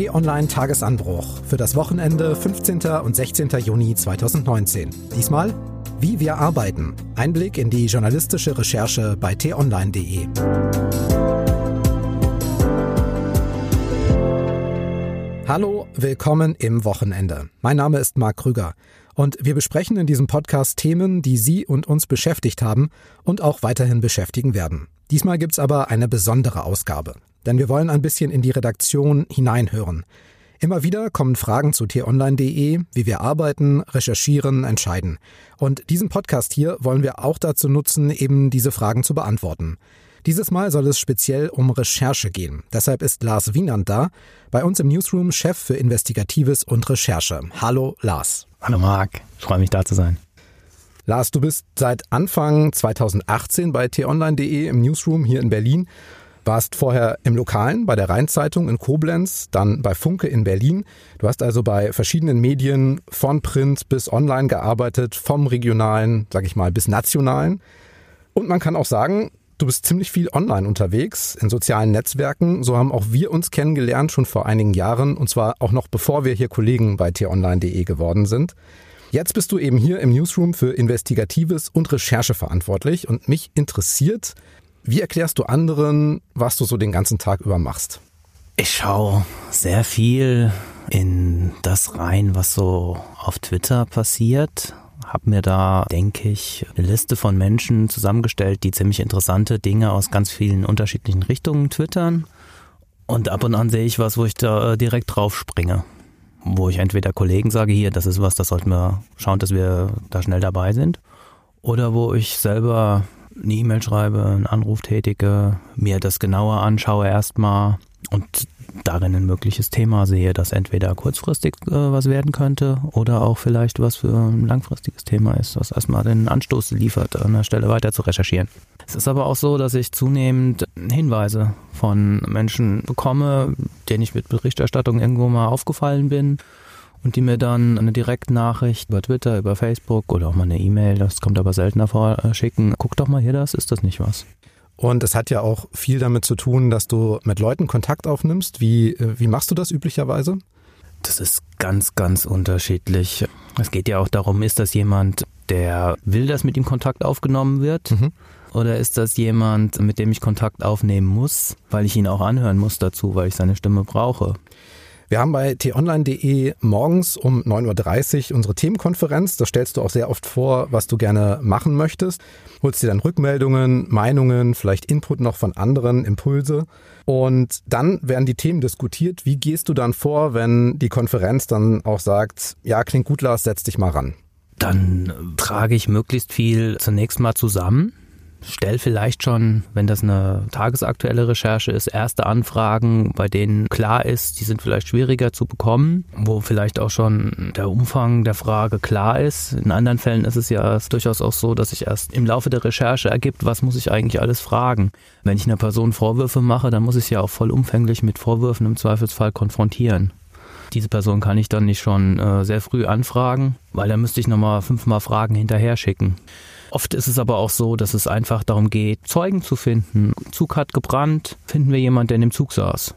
T-Online Tagesanbruch für das Wochenende 15. und 16. Juni 2019. Diesmal Wie wir arbeiten. Einblick in die journalistische Recherche bei t-online.de. Hallo, willkommen im Wochenende. Mein Name ist Marc Krüger und wir besprechen in diesem Podcast Themen, die Sie und uns beschäftigt haben und auch weiterhin beschäftigen werden. Diesmal gibt's aber eine besondere Ausgabe, denn wir wollen ein bisschen in die Redaktion hineinhören. Immer wieder kommen Fragen zu t-online.de, wie wir arbeiten, recherchieren, entscheiden. Und diesen Podcast hier wollen wir auch dazu nutzen, eben diese Fragen zu beantworten. Dieses Mal soll es speziell um Recherche gehen. Deshalb ist Lars Wienand da, bei uns im Newsroom Chef für Investigatives und Recherche. Hallo Lars. Hallo Marc, ich freue mich da zu sein. Lars, du bist seit Anfang 2018 bei t-online.de im Newsroom hier in Berlin. Warst vorher im Lokalen bei der Rheinzeitung in Koblenz, dann bei Funke in Berlin. Du hast also bei verschiedenen Medien von Print bis Online gearbeitet, vom regionalen, sag ich mal, bis nationalen. Und man kann auch sagen, du bist ziemlich viel online unterwegs, in sozialen Netzwerken. So haben auch wir uns kennengelernt, schon vor einigen Jahren, und zwar auch noch bevor wir hier Kollegen bei t-online.de geworden sind. Jetzt bist du eben hier im Newsroom für Investigatives und Recherche verantwortlich und mich interessiert, wie erklärst du anderen, was du so den ganzen Tag über machst? Ich schaue sehr viel in das rein, was so auf Twitter passiert. Hab mir da, denke ich, eine Liste von Menschen zusammengestellt, die ziemlich interessante Dinge aus ganz vielen unterschiedlichen Richtungen twittern. Und ab und an sehe ich was, wo ich da direkt drauf springe wo ich entweder Kollegen sage, hier, das ist was, das sollten wir schauen, dass wir da schnell dabei sind. Oder wo ich selber eine E-Mail schreibe, einen Anruf tätige, mir das genauer anschaue erstmal und darin ein mögliches Thema sehe, das entweder kurzfristig äh, was werden könnte oder auch vielleicht was für ein langfristiges Thema ist, was erstmal den Anstoß liefert, an der Stelle weiter zu recherchieren. Es ist aber auch so, dass ich zunehmend Hinweise von Menschen bekomme, denen ich mit Berichterstattung irgendwo mal aufgefallen bin und die mir dann eine Direktnachricht über Twitter, über Facebook oder auch mal eine E-Mail, das kommt aber seltener vor, äh, schicken. Guck doch mal hier das, ist das nicht was? Und es hat ja auch viel damit zu tun, dass du mit Leuten Kontakt aufnimmst. Wie, äh, wie machst du das üblicherweise? Das ist ganz, ganz unterschiedlich. Es geht ja auch darum, ist das jemand, der will, dass mit ihm Kontakt aufgenommen wird? Mhm. Oder ist das jemand, mit dem ich Kontakt aufnehmen muss, weil ich ihn auch anhören muss dazu, weil ich seine Stimme brauche? Wir haben bei t-online.de morgens um 9.30 Uhr unsere Themenkonferenz. Da stellst du auch sehr oft vor, was du gerne machen möchtest. Holst dir dann Rückmeldungen, Meinungen, vielleicht Input noch von anderen, Impulse. Und dann werden die Themen diskutiert. Wie gehst du dann vor, wenn die Konferenz dann auch sagt, ja, klingt gut, Lars, setz dich mal ran? Dann trage ich möglichst viel zunächst mal zusammen stell vielleicht schon, wenn das eine tagesaktuelle Recherche ist, erste Anfragen, bei denen klar ist, die sind vielleicht schwieriger zu bekommen, wo vielleicht auch schon der Umfang der Frage klar ist. In anderen Fällen ist es ja durchaus auch so, dass sich erst im Laufe der Recherche ergibt, was muss ich eigentlich alles fragen. Wenn ich einer Person Vorwürfe mache, dann muss ich ja auch vollumfänglich mit Vorwürfen im Zweifelsfall konfrontieren. Diese Person kann ich dann nicht schon äh, sehr früh anfragen, weil dann müsste ich nochmal fünfmal Fragen hinterher schicken. Oft ist es aber auch so, dass es einfach darum geht, Zeugen zu finden. Zug hat gebrannt, finden wir jemanden, der in dem Zug saß.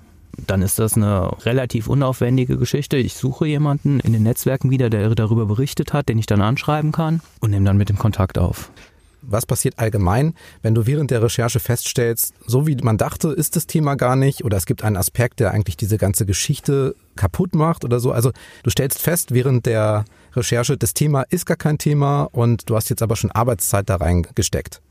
Dann ist das eine relativ unaufwendige Geschichte. Ich suche jemanden in den Netzwerken wieder, der darüber berichtet hat, den ich dann anschreiben kann und nehme dann mit dem Kontakt auf. Was passiert allgemein, wenn du während der Recherche feststellst, so wie man dachte, ist das Thema gar nicht oder es gibt einen Aspekt, der eigentlich diese ganze Geschichte kaputt macht oder so? Also du stellst fest während der Recherche, das Thema ist gar kein Thema und du hast jetzt aber schon Arbeitszeit da reingesteckt.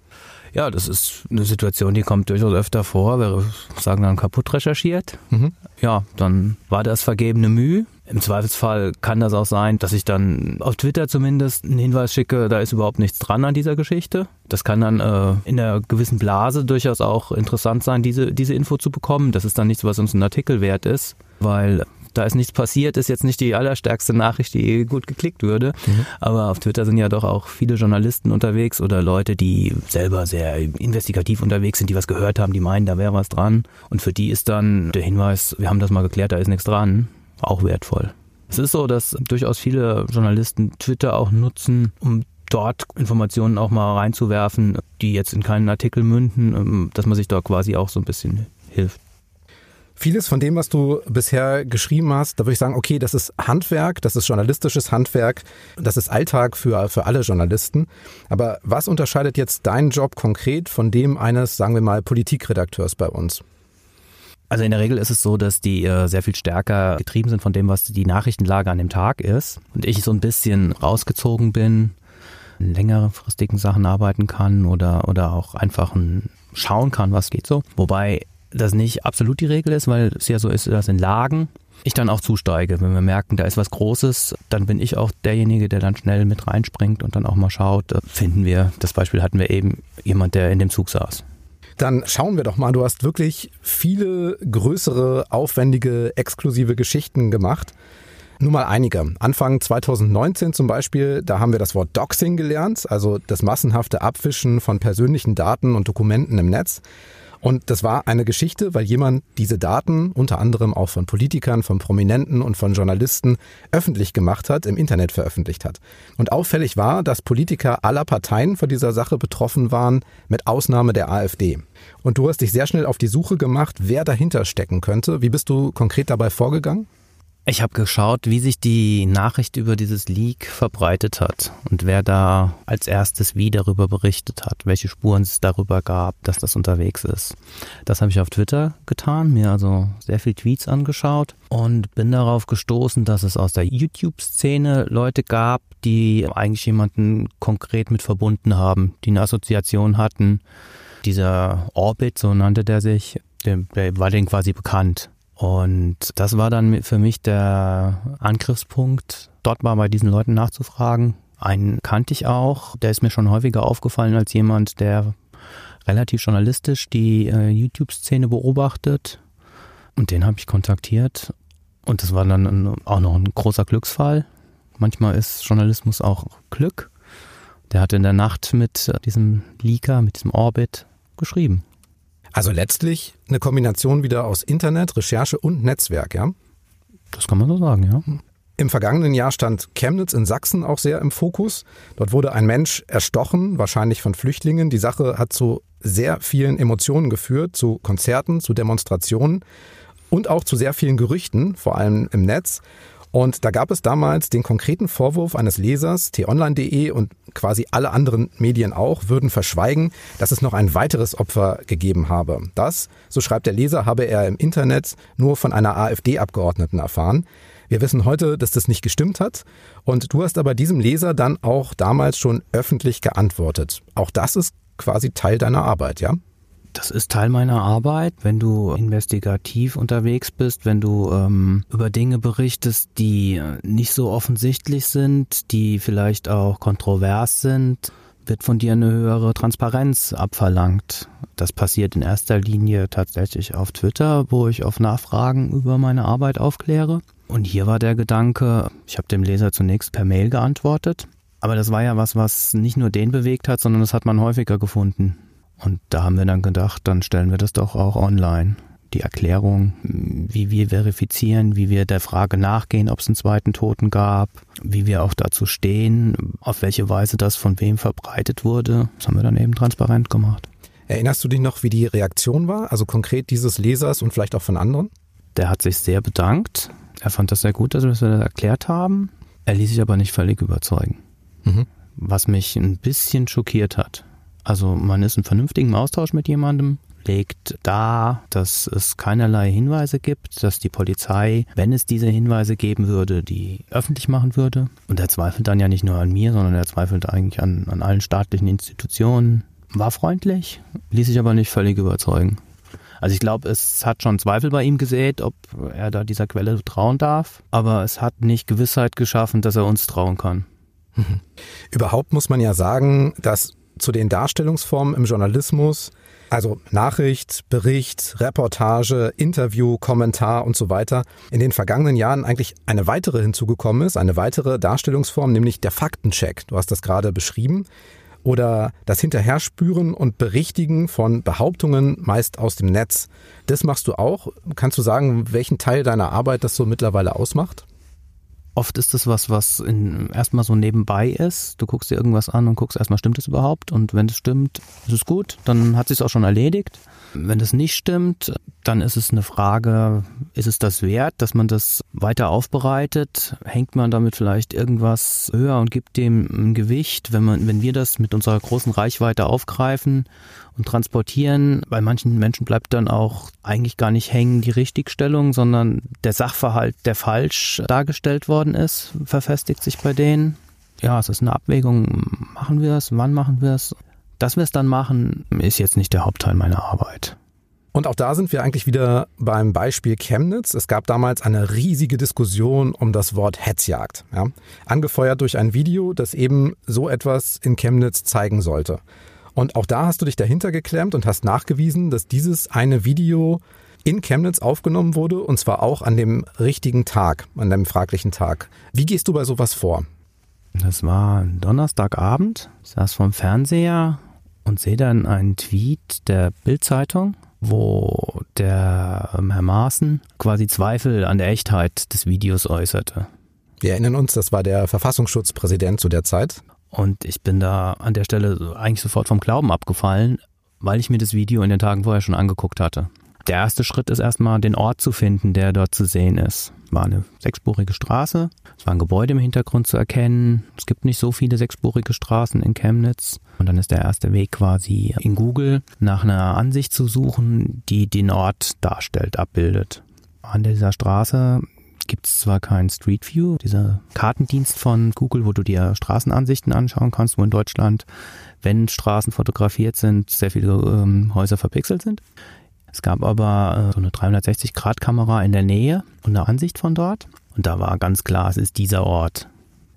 Ja, das ist eine Situation, die kommt durchaus öfter vor. Wir sagen dann kaputt recherchiert. Mhm. Ja, dann war das vergebene Mühe. Im Zweifelsfall kann das auch sein, dass ich dann auf Twitter zumindest einen Hinweis schicke, da ist überhaupt nichts dran an dieser Geschichte. Das kann dann äh, in einer gewissen Blase durchaus auch interessant sein, diese, diese Info zu bekommen. Das ist dann nichts, was uns ein Artikel wert ist, weil da ist nichts passiert, ist jetzt nicht die allerstärkste Nachricht, die gut geklickt würde. Mhm. Aber auf Twitter sind ja doch auch viele Journalisten unterwegs oder Leute, die selber sehr investigativ unterwegs sind, die was gehört haben, die meinen, da wäre was dran. Und für die ist dann der Hinweis, wir haben das mal geklärt, da ist nichts dran, auch wertvoll. Es ist so, dass durchaus viele Journalisten Twitter auch nutzen, um dort Informationen auch mal reinzuwerfen, die jetzt in keinen Artikel münden, ähm, dass man sich da quasi auch so ein bisschen hilft. Vieles von dem, was du bisher geschrieben hast, da würde ich sagen, okay, das ist Handwerk, das ist journalistisches Handwerk, das ist Alltag für, für alle Journalisten. Aber was unterscheidet jetzt deinen Job konkret von dem eines, sagen wir mal, Politikredakteurs bei uns? Also in der Regel ist es so, dass die äh, sehr viel stärker getrieben sind von dem, was die Nachrichtenlage an dem Tag ist. Und ich so ein bisschen rausgezogen bin, in längerfristigen Sachen arbeiten kann oder, oder auch einfach ein, schauen kann, was geht so. Wobei das nicht absolut die Regel ist, weil es ja so ist, dass in Lagen ich dann auch zusteige. Wenn wir merken, da ist was Großes, dann bin ich auch derjenige, der dann schnell mit reinspringt und dann auch mal schaut, äh, finden wir, das Beispiel hatten wir eben, jemand, der in dem Zug saß. Dann schauen wir doch mal, du hast wirklich viele größere, aufwendige, exklusive Geschichten gemacht. Nur mal einige. Anfang 2019 zum Beispiel, da haben wir das Wort Doxing gelernt, also das massenhafte Abwischen von persönlichen Daten und Dokumenten im Netz. Und das war eine Geschichte, weil jemand diese Daten, unter anderem auch von Politikern, von Prominenten und von Journalisten, öffentlich gemacht hat, im Internet veröffentlicht hat. Und auffällig war, dass Politiker aller Parteien von dieser Sache betroffen waren, mit Ausnahme der AfD. Und du hast dich sehr schnell auf die Suche gemacht, wer dahinter stecken könnte. Wie bist du konkret dabei vorgegangen? Ich habe geschaut, wie sich die Nachricht über dieses Leak verbreitet hat und wer da als erstes wie darüber berichtet hat, welche Spuren es darüber gab, dass das unterwegs ist. Das habe ich auf Twitter getan, mir also sehr viel Tweets angeschaut und bin darauf gestoßen, dass es aus der YouTube-Szene Leute gab, die eigentlich jemanden konkret mit verbunden haben, die eine Assoziation hatten. Dieser Orbit, so nannte der sich, der, der war denen quasi bekannt. Und das war dann für mich der Angriffspunkt, dort mal bei diesen Leuten nachzufragen. Einen kannte ich auch, der ist mir schon häufiger aufgefallen als jemand, der relativ journalistisch die äh, YouTube-Szene beobachtet. Und den habe ich kontaktiert. Und das war dann auch noch ein großer Glücksfall. Manchmal ist Journalismus auch Glück. Der hat in der Nacht mit diesem Leaker, mit diesem Orbit geschrieben. Also letztlich eine Kombination wieder aus Internet, Recherche und Netzwerk, ja? Das kann man so sagen, ja. Im vergangenen Jahr stand Chemnitz in Sachsen auch sehr im Fokus. Dort wurde ein Mensch erstochen, wahrscheinlich von Flüchtlingen. Die Sache hat zu sehr vielen Emotionen geführt, zu Konzerten, zu Demonstrationen und auch zu sehr vielen Gerüchten, vor allem im Netz. Und da gab es damals den konkreten Vorwurf eines Lesers, t-online.de und quasi alle anderen Medien auch, würden verschweigen, dass es noch ein weiteres Opfer gegeben habe. Das, so schreibt der Leser, habe er im Internet nur von einer AfD-Abgeordneten erfahren. Wir wissen heute, dass das nicht gestimmt hat. Und du hast aber diesem Leser dann auch damals schon öffentlich geantwortet. Auch das ist quasi Teil deiner Arbeit, ja? Das ist Teil meiner Arbeit, wenn du investigativ unterwegs bist, wenn du ähm, über Dinge berichtest, die äh, nicht so offensichtlich sind, die vielleicht auch kontrovers sind, wird von dir eine höhere Transparenz abverlangt. Das passiert in erster Linie tatsächlich auf Twitter, wo ich auf Nachfragen über meine Arbeit aufkläre. Und hier war der Gedanke, ich habe dem Leser zunächst per Mail geantwortet. Aber das war ja was, was nicht nur den bewegt hat, sondern das hat man häufiger gefunden. Und da haben wir dann gedacht, dann stellen wir das doch auch online. Die Erklärung, wie wir verifizieren, wie wir der Frage nachgehen, ob es einen zweiten Toten gab, wie wir auch dazu stehen, auf welche Weise das von wem verbreitet wurde, das haben wir dann eben transparent gemacht. Erinnerst du dich noch, wie die Reaktion war, also konkret dieses Lesers und vielleicht auch von anderen? Der hat sich sehr bedankt. Er fand das sehr gut, dass wir das erklärt haben. Er ließ sich aber nicht völlig überzeugen. Mhm. Was mich ein bisschen schockiert hat. Also man ist in vernünftigem Austausch mit jemandem, legt dar, dass es keinerlei Hinweise gibt, dass die Polizei, wenn es diese Hinweise geben würde, die öffentlich machen würde. Und er zweifelt dann ja nicht nur an mir, sondern er zweifelt eigentlich an, an allen staatlichen Institutionen. War freundlich, ließ sich aber nicht völlig überzeugen. Also ich glaube, es hat schon Zweifel bei ihm gesät, ob er da dieser Quelle trauen darf, aber es hat nicht Gewissheit geschaffen, dass er uns trauen kann. Überhaupt muss man ja sagen, dass zu den Darstellungsformen im Journalismus, also Nachricht, Bericht, Reportage, Interview, Kommentar und so weiter, in den vergangenen Jahren eigentlich eine weitere hinzugekommen ist, eine weitere Darstellungsform, nämlich der Faktencheck. Du hast das gerade beschrieben. Oder das Hinterherspüren und Berichtigen von Behauptungen, meist aus dem Netz. Das machst du auch. Kannst du sagen, welchen Teil deiner Arbeit das so mittlerweile ausmacht? Oft ist das was, was erstmal so nebenbei ist. Du guckst dir irgendwas an und guckst erstmal, stimmt es überhaupt? Und wenn es stimmt, ist es gut, dann hat sich auch schon erledigt. Wenn es nicht stimmt, dann ist es eine Frage, ist es das wert, dass man das weiter aufbereitet? Hängt man damit vielleicht irgendwas höher und gibt dem ein Gewicht? Wenn man, wenn wir das mit unserer großen Reichweite aufgreifen und transportieren, bei manchen Menschen bleibt dann auch eigentlich gar nicht hängen die Richtigstellung, sondern der Sachverhalt, der falsch dargestellt worden ist, verfestigt sich bei denen. Ja, es ist eine Abwägung. Machen wir es? Wann machen wir es? Dass wir es dann machen, ist jetzt nicht der Hauptteil meiner Arbeit. Und auch da sind wir eigentlich wieder beim Beispiel Chemnitz. Es gab damals eine riesige Diskussion um das Wort Hetzjagd. Ja? Angefeuert durch ein Video, das eben so etwas in Chemnitz zeigen sollte. Und auch da hast du dich dahinter geklemmt und hast nachgewiesen, dass dieses eine Video in Chemnitz aufgenommen wurde und zwar auch an dem richtigen Tag, an dem fraglichen Tag. Wie gehst du bei sowas vor? Das war Donnerstagabend, ich saß vorm Fernseher und sehe dann einen Tweet der Bildzeitung, wo der ähm, Herr Maaßen quasi Zweifel an der Echtheit des Videos äußerte. Wir erinnern uns, das war der Verfassungsschutzpräsident zu der Zeit. Und ich bin da an der Stelle eigentlich sofort vom Glauben abgefallen, weil ich mir das Video in den Tagen vorher schon angeguckt hatte. Der erste Schritt ist erstmal den Ort zu finden, der dort zu sehen ist. War eine sechsspurige Straße, es war ein Gebäude im Hintergrund zu erkennen. Es gibt nicht so viele sechsspurige Straßen in Chemnitz. Und dann ist der erste Weg quasi in Google nach einer Ansicht zu suchen, die den Ort darstellt, abbildet. An dieser Straße gibt es zwar kein Street View, dieser Kartendienst von Google, wo du dir Straßenansichten anschauen kannst, wo in Deutschland, wenn Straßen fotografiert sind, sehr viele ähm, Häuser verpixelt sind. Es gab aber äh, so eine 360-Grad-Kamera in der Nähe und eine Ansicht von dort. Und da war ganz klar, es ist dieser Ort.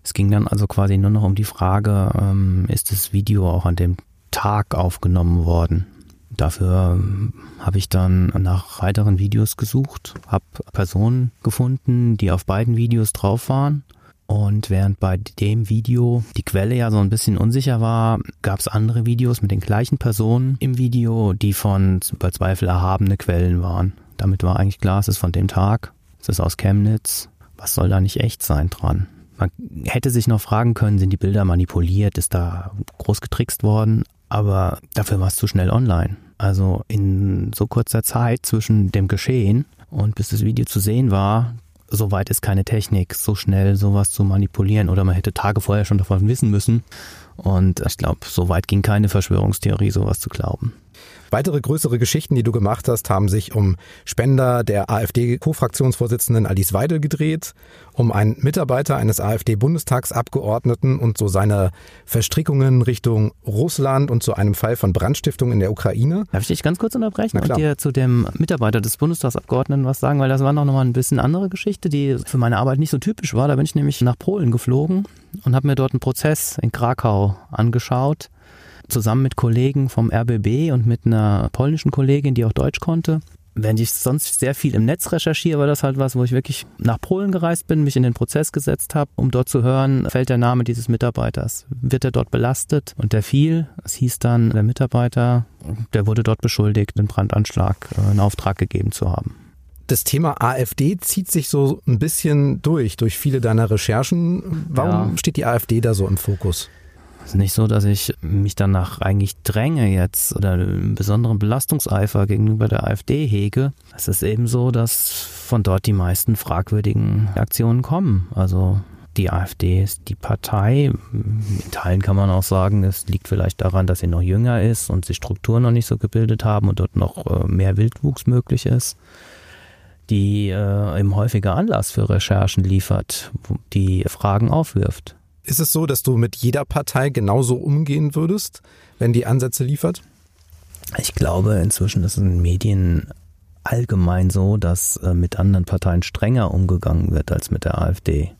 Es ging dann also quasi nur noch um die Frage, ähm, ist das Video auch an dem Tag aufgenommen worden? Dafür ähm, habe ich dann nach weiteren Videos gesucht, habe Personen gefunden, die auf beiden Videos drauf waren und während bei dem Video die Quelle ja so ein bisschen unsicher war, gab es andere Videos mit den gleichen Personen im Video, die von bei Zweifel erhabene Quellen waren. Damit war eigentlich klar, es ist von dem Tag, es ist aus Chemnitz. Was soll da nicht echt sein dran? Man hätte sich noch fragen können, sind die Bilder manipuliert, ist da groß getrickst worden, aber dafür war es zu schnell online. Also in so kurzer Zeit zwischen dem Geschehen und bis das Video zu sehen war, so weit ist keine Technik, so schnell sowas zu manipulieren oder man hätte Tage vorher schon davon wissen müssen. Und ich glaube, so weit ging keine Verschwörungstheorie, sowas zu glauben. Weitere größere Geschichten, die du gemacht hast, haben sich um Spender der AfD-Co-Fraktionsvorsitzenden Alice Weidel gedreht, um einen Mitarbeiter eines AfD-Bundestagsabgeordneten und so seine Verstrickungen Richtung Russland und zu einem Fall von Brandstiftung in der Ukraine. Darf ich dich ganz kurz unterbrechen und dir zu dem Mitarbeiter des Bundestagsabgeordneten was sagen, weil das war noch mal ein bisschen andere Geschichte, die für meine Arbeit nicht so typisch war. Da bin ich nämlich nach Polen geflogen und habe mir dort einen Prozess in Krakau angeschaut zusammen mit Kollegen vom RBB und mit einer polnischen Kollegin, die auch Deutsch konnte. Wenn ich sonst sehr viel im Netz recherchiere, war das halt was, wo ich wirklich nach Polen gereist bin, mich in den Prozess gesetzt habe, um dort zu hören, fällt der Name dieses Mitarbeiters. Wird er dort belastet? Und der fiel. Es hieß dann, der Mitarbeiter, der wurde dort beschuldigt, den Brandanschlag äh, in Auftrag gegeben zu haben. Das Thema AfD zieht sich so ein bisschen durch, durch viele deiner Recherchen. Warum ja. steht die AfD da so im Fokus? Es ist nicht so, dass ich mich danach eigentlich dränge jetzt oder einen besonderen Belastungseifer gegenüber der AfD hege. Es ist eben so, dass von dort die meisten fragwürdigen Aktionen kommen. Also die AfD ist die Partei. In Teilen kann man auch sagen, es liegt vielleicht daran, dass sie noch jünger ist und sich Strukturen noch nicht so gebildet haben und dort noch äh, mehr Wildwuchs möglich ist die äh, eben häufiger Anlass für Recherchen liefert, die Fragen aufwirft. Ist es so, dass du mit jeder Partei genauso umgehen würdest, wenn die Ansätze liefert? Ich glaube, inzwischen ist es in Medien allgemein so, dass äh, mit anderen Parteien strenger umgegangen wird als mit der AfD.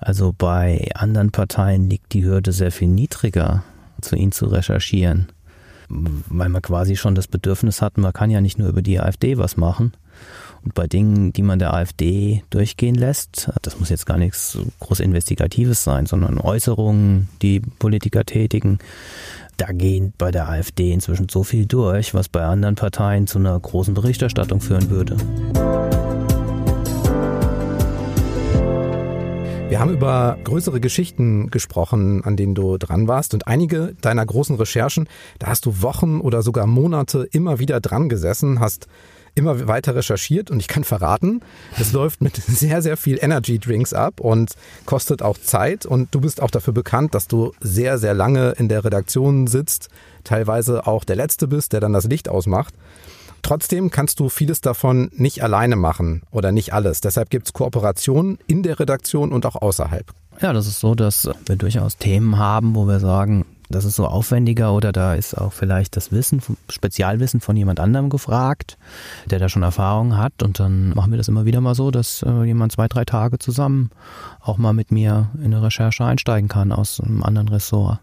Also bei anderen Parteien liegt die Hürde sehr viel niedriger, zu ihnen zu recherchieren, weil man quasi schon das Bedürfnis hat, man kann ja nicht nur über die AfD was machen, und bei Dingen, die man der AfD durchgehen lässt, das muss jetzt gar nichts groß Investigatives sein, sondern Äußerungen, die Politiker tätigen, da gehen bei der AfD inzwischen so viel durch, was bei anderen Parteien zu einer großen Berichterstattung führen würde. Wir haben über größere Geschichten gesprochen, an denen du dran warst. Und einige deiner großen Recherchen, da hast du Wochen oder sogar Monate immer wieder dran gesessen, hast immer weiter recherchiert und ich kann verraten, es läuft mit sehr, sehr viel Energy Drinks ab und kostet auch Zeit und du bist auch dafür bekannt, dass du sehr, sehr lange in der Redaktion sitzt, teilweise auch der Letzte bist, der dann das Licht ausmacht. Trotzdem kannst du vieles davon nicht alleine machen oder nicht alles. Deshalb gibt es Kooperationen in der Redaktion und auch außerhalb. Ja, das ist so, dass wir durchaus Themen haben, wo wir sagen, das ist so aufwendiger oder da ist auch vielleicht das Wissen, Spezialwissen von jemand anderem gefragt, der da schon Erfahrung hat. Und dann machen wir das immer wieder mal so, dass äh, jemand zwei, drei Tage zusammen auch mal mit mir in eine Recherche einsteigen kann aus einem anderen Ressort.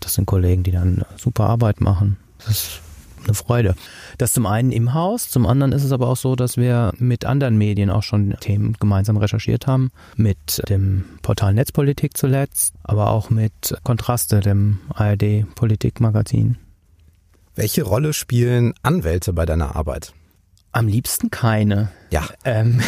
Das sind Kollegen, die dann super Arbeit machen. Das ist eine Freude. Das zum einen im Haus, zum anderen ist es aber auch so, dass wir mit anderen Medien auch schon Themen gemeinsam recherchiert haben. Mit dem Portal Netzpolitik zuletzt, aber auch mit Kontraste, dem ARD Politikmagazin. Welche Rolle spielen Anwälte bei deiner Arbeit? Am liebsten keine. Ja. Ähm,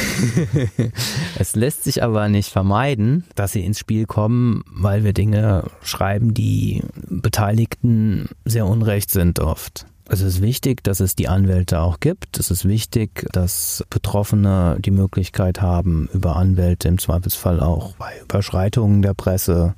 es lässt sich aber nicht vermeiden, dass sie ins Spiel kommen, weil wir Dinge schreiben, die Beteiligten sehr unrecht sind oft. Es ist wichtig, dass es die Anwälte auch gibt. Es ist wichtig, dass Betroffene die Möglichkeit haben, über Anwälte im Zweifelsfall auch bei Überschreitungen der Presse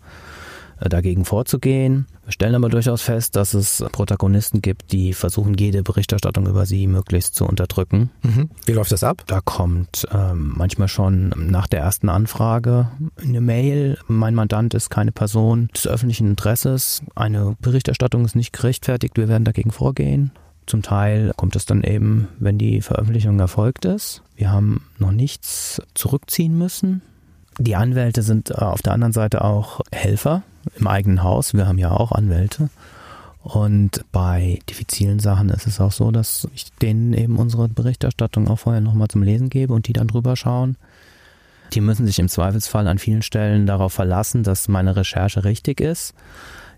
dagegen vorzugehen. Wir stellen aber durchaus fest, dass es Protagonisten gibt, die versuchen, jede Berichterstattung über sie möglichst zu unterdrücken. Mhm. Wie läuft das ab? Da kommt ähm, manchmal schon nach der ersten Anfrage eine Mail. Mein Mandant ist keine Person des öffentlichen Interesses. Eine Berichterstattung ist nicht gerechtfertigt. Wir werden dagegen vorgehen. Zum Teil kommt es dann eben, wenn die Veröffentlichung erfolgt ist. Wir haben noch nichts zurückziehen müssen. Die Anwälte sind äh, auf der anderen Seite auch Helfer im eigenen Haus. Wir haben ja auch Anwälte. Und bei diffizilen Sachen ist es auch so, dass ich denen eben unsere Berichterstattung auch vorher nochmal zum Lesen gebe und die dann drüber schauen. Die müssen sich im Zweifelsfall an vielen Stellen darauf verlassen, dass meine Recherche richtig ist.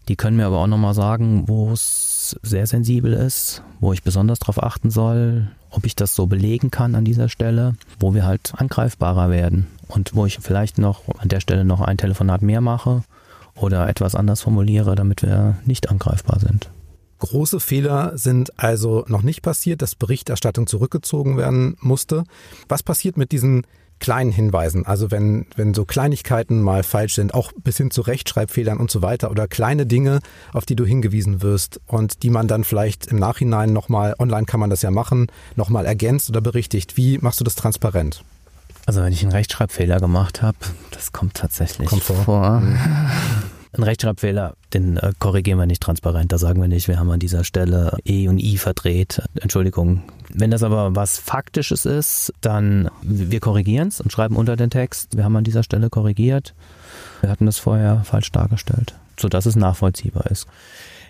Die können mir aber auch nochmal sagen, wo es sehr sensibel ist, wo ich besonders darauf achten soll, ob ich das so belegen kann an dieser Stelle, wo wir halt angreifbarer werden und wo ich vielleicht noch an der Stelle noch ein Telefonat mehr mache oder etwas anders formuliere, damit wir nicht angreifbar sind. Große Fehler sind also noch nicht passiert, dass Berichterstattung zurückgezogen werden musste. Was passiert mit diesen kleinen Hinweisen, also wenn, wenn so Kleinigkeiten mal falsch sind, auch bis hin zu Rechtschreibfehlern und so weiter oder kleine Dinge, auf die du hingewiesen wirst und die man dann vielleicht im Nachhinein nochmal, online kann man das ja machen, nochmal ergänzt oder berichtigt. Wie machst du das transparent? Also wenn ich einen Rechtschreibfehler gemacht habe, das kommt tatsächlich kommt vor. vor. Mhm. Ein Rechtschreibfehler, den äh, korrigieren wir nicht transparent. Da sagen wir nicht, wir haben an dieser Stelle E und I verdreht. Entschuldigung. Wenn das aber was Faktisches ist, dann wir korrigieren es und schreiben unter den Text, wir haben an dieser Stelle korrigiert. Wir hatten das vorher falsch dargestellt, sodass es nachvollziehbar ist.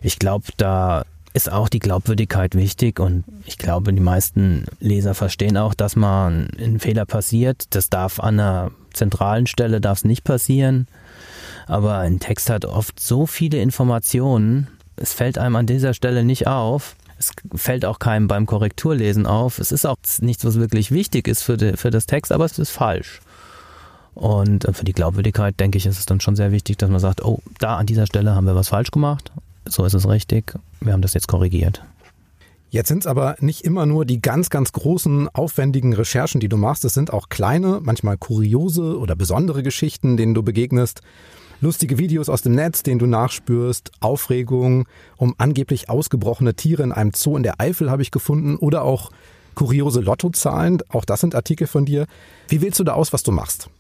Ich glaube, da ist auch die Glaubwürdigkeit wichtig und ich glaube, die meisten Leser verstehen auch, dass man ein Fehler passiert. Das darf an einer zentralen Stelle darf es nicht passieren. Aber ein Text hat oft so viele Informationen, es fällt einem an dieser Stelle nicht auf. Es fällt auch keinem beim Korrekturlesen auf. Es ist auch nichts, was wirklich wichtig ist für, die, für das Text, aber es ist falsch. Und für die Glaubwürdigkeit, denke ich, ist es dann schon sehr wichtig, dass man sagt, oh, da an dieser Stelle haben wir was falsch gemacht so ist es richtig. Wir haben das jetzt korrigiert. Jetzt sind es aber nicht immer nur die ganz, ganz großen, aufwendigen Recherchen, die du machst. Es sind auch kleine, manchmal kuriose oder besondere Geschichten, denen du begegnest. Lustige Videos aus dem Netz, denen du nachspürst, Aufregung um angeblich ausgebrochene Tiere in einem Zoo in der Eifel habe ich gefunden oder auch kuriose Lottozahlen. Auch das sind Artikel von dir. Wie wählst du da aus, was du machst?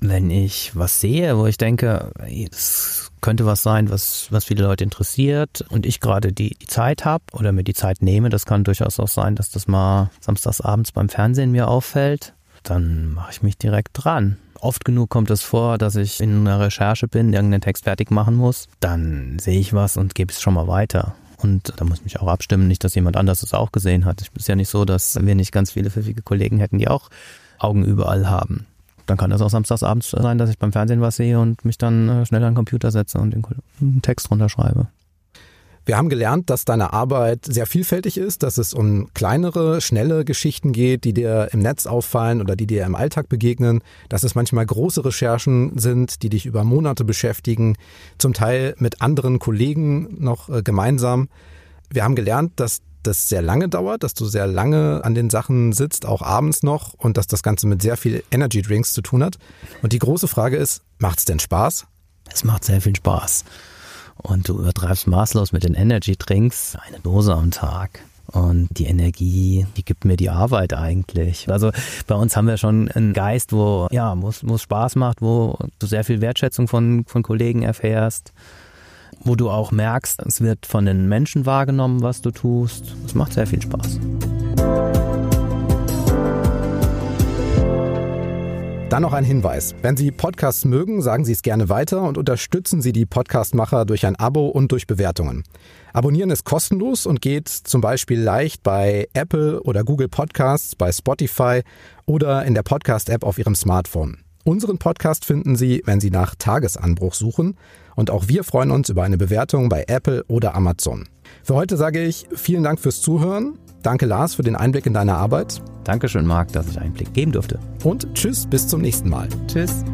Wenn ich was sehe, wo ich denke, das könnte was sein, was, was viele Leute interessiert und ich gerade die, die Zeit habe oder mir die Zeit nehme. Das kann durchaus auch sein, dass das mal samstagsabends beim Fernsehen mir auffällt. Dann mache ich mich direkt dran. Oft genug kommt es vor, dass ich in einer Recherche bin, irgendeinen Text fertig machen muss. Dann sehe ich was und gebe es schon mal weiter. Und da muss ich mich auch abstimmen, nicht, dass jemand anderes es auch gesehen hat. Es ist ja nicht so, dass wir nicht ganz viele pfiffige Kollegen hätten, die auch Augen überall haben dann kann das auch samstagsabends sein, dass ich beim Fernsehen was sehe und mich dann äh, schnell an den Computer setze und den Text runterschreibe. Wir haben gelernt, dass deine Arbeit sehr vielfältig ist, dass es um kleinere, schnelle Geschichten geht, die dir im Netz auffallen oder die dir im Alltag begegnen, dass es manchmal große Recherchen sind, die dich über Monate beschäftigen, zum Teil mit anderen Kollegen noch äh, gemeinsam. Wir haben gelernt, dass das sehr lange dauert, dass du sehr lange an den Sachen sitzt, auch abends noch und dass das Ganze mit sehr viel Energy Drinks zu tun hat. Und die große Frage ist, macht es denn Spaß? Es macht sehr viel Spaß. Und du übertreibst maßlos mit den Energy Drinks eine Dose am Tag. Und die Energie, die gibt mir die Arbeit eigentlich. Also bei uns haben wir schon einen Geist, wo ja, wo es Spaß macht, wo du sehr viel Wertschätzung von, von Kollegen erfährst, wo du auch merkst, es wird von den Menschen wahrgenommen, was du tust. Es macht sehr viel Spaß. Dann noch ein Hinweis. Wenn Sie Podcasts mögen, sagen Sie es gerne weiter und unterstützen Sie die Podcastmacher durch ein Abo und durch Bewertungen. Abonnieren ist kostenlos und geht zum Beispiel leicht bei Apple oder Google Podcasts, bei Spotify oder in der Podcast-App auf Ihrem Smartphone. Unseren Podcast finden Sie, wenn Sie nach Tagesanbruch suchen. Und auch wir freuen uns über eine Bewertung bei Apple oder Amazon. Für heute sage ich vielen Dank fürs Zuhören. Danke Lars für den Einblick in deine Arbeit. Dankeschön Marc, dass ich Einblick geben durfte. Und tschüss, bis zum nächsten Mal. Tschüss.